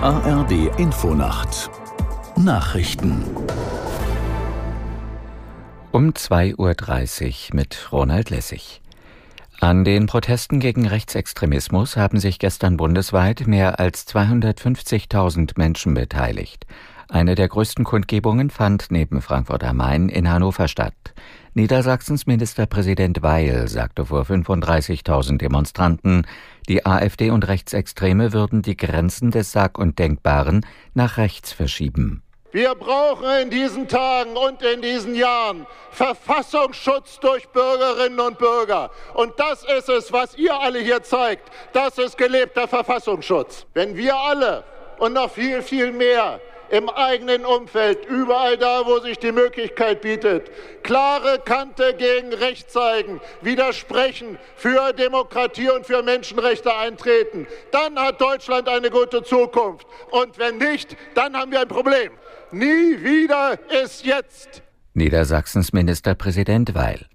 ARD Infonacht Nachrichten um 2.30 Uhr mit Ronald Lessig. An den Protesten gegen Rechtsextremismus haben sich gestern bundesweit mehr als 250.000 Menschen beteiligt. Eine der größten Kundgebungen fand neben Frankfurt am Main in Hannover statt. Niedersachsens Ministerpräsident Weil sagte vor 35.000 Demonstranten, die AfD und Rechtsextreme würden die Grenzen des Sag- und Denkbaren nach rechts verschieben. Wir brauchen in diesen Tagen und in diesen Jahren Verfassungsschutz durch Bürgerinnen und Bürger. Und das ist es, was ihr alle hier zeigt. Das ist gelebter Verfassungsschutz. Wenn wir alle und noch viel, viel mehr im eigenen Umfeld, überall da, wo sich die Möglichkeit bietet, klare Kante gegen Recht zeigen, widersprechen, für Demokratie und für Menschenrechte eintreten. Dann hat Deutschland eine gute Zukunft. Und wenn nicht, dann haben wir ein Problem. Nie wieder ist jetzt. Niedersachsens Ministerpräsident Weil.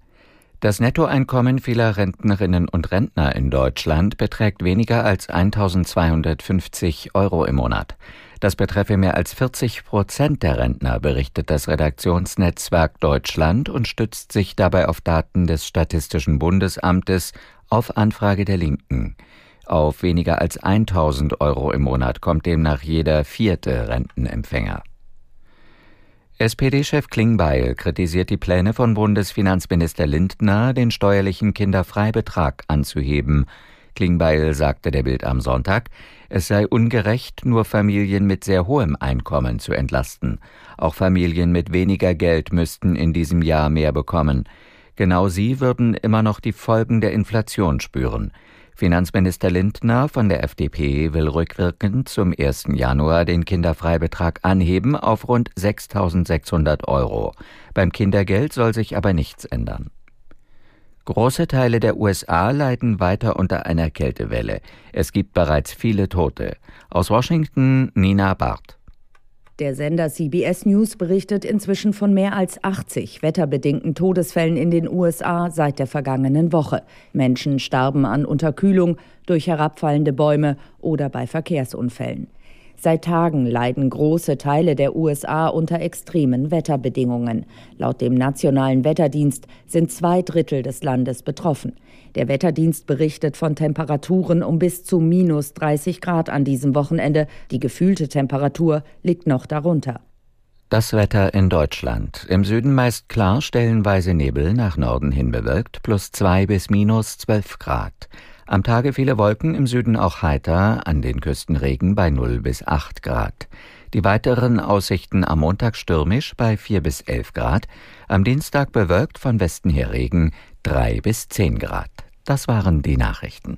Das Nettoeinkommen vieler Rentnerinnen und Rentner in Deutschland beträgt weniger als 1250 Euro im Monat. Das betreffe mehr als 40 Prozent der Rentner, berichtet das Redaktionsnetzwerk Deutschland und stützt sich dabei auf Daten des Statistischen Bundesamtes auf Anfrage der Linken. Auf weniger als 1000 Euro im Monat kommt demnach jeder vierte Rentenempfänger. SPD-Chef Klingbeil kritisiert die Pläne von Bundesfinanzminister Lindner, den steuerlichen Kinderfreibetrag anzuheben. Klingbeil sagte der Bild am Sonntag, es sei ungerecht, nur Familien mit sehr hohem Einkommen zu entlasten. Auch Familien mit weniger Geld müssten in diesem Jahr mehr bekommen. Genau sie würden immer noch die Folgen der Inflation spüren. Finanzminister Lindner von der FDP will rückwirkend zum 1. Januar den Kinderfreibetrag anheben auf rund 6.600 Euro. Beim Kindergeld soll sich aber nichts ändern. Große Teile der USA leiden weiter unter einer Kältewelle. Es gibt bereits viele Tote. Aus Washington Nina Barth. Der Sender CBS News berichtet inzwischen von mehr als 80 wetterbedingten Todesfällen in den USA seit der vergangenen Woche. Menschen starben an Unterkühlung, durch herabfallende Bäume oder bei Verkehrsunfällen. Seit Tagen leiden große Teile der USA unter extremen Wetterbedingungen. Laut dem Nationalen Wetterdienst sind zwei Drittel des Landes betroffen. Der Wetterdienst berichtet von Temperaturen um bis zu minus 30 Grad an diesem Wochenende. Die gefühlte Temperatur liegt noch darunter. Das Wetter in Deutschland. Im Süden meist klar, stellenweise Nebel, nach Norden hin bewölkt, plus zwei bis minus zwölf Grad. Am Tage viele Wolken, im Süden auch heiter, an den Küsten Regen bei 0 bis 8 Grad. Die weiteren Aussichten am Montag stürmisch bei 4 bis 11 Grad, am Dienstag bewölkt von Westen her Regen 3 bis 10 Grad. Das waren die Nachrichten.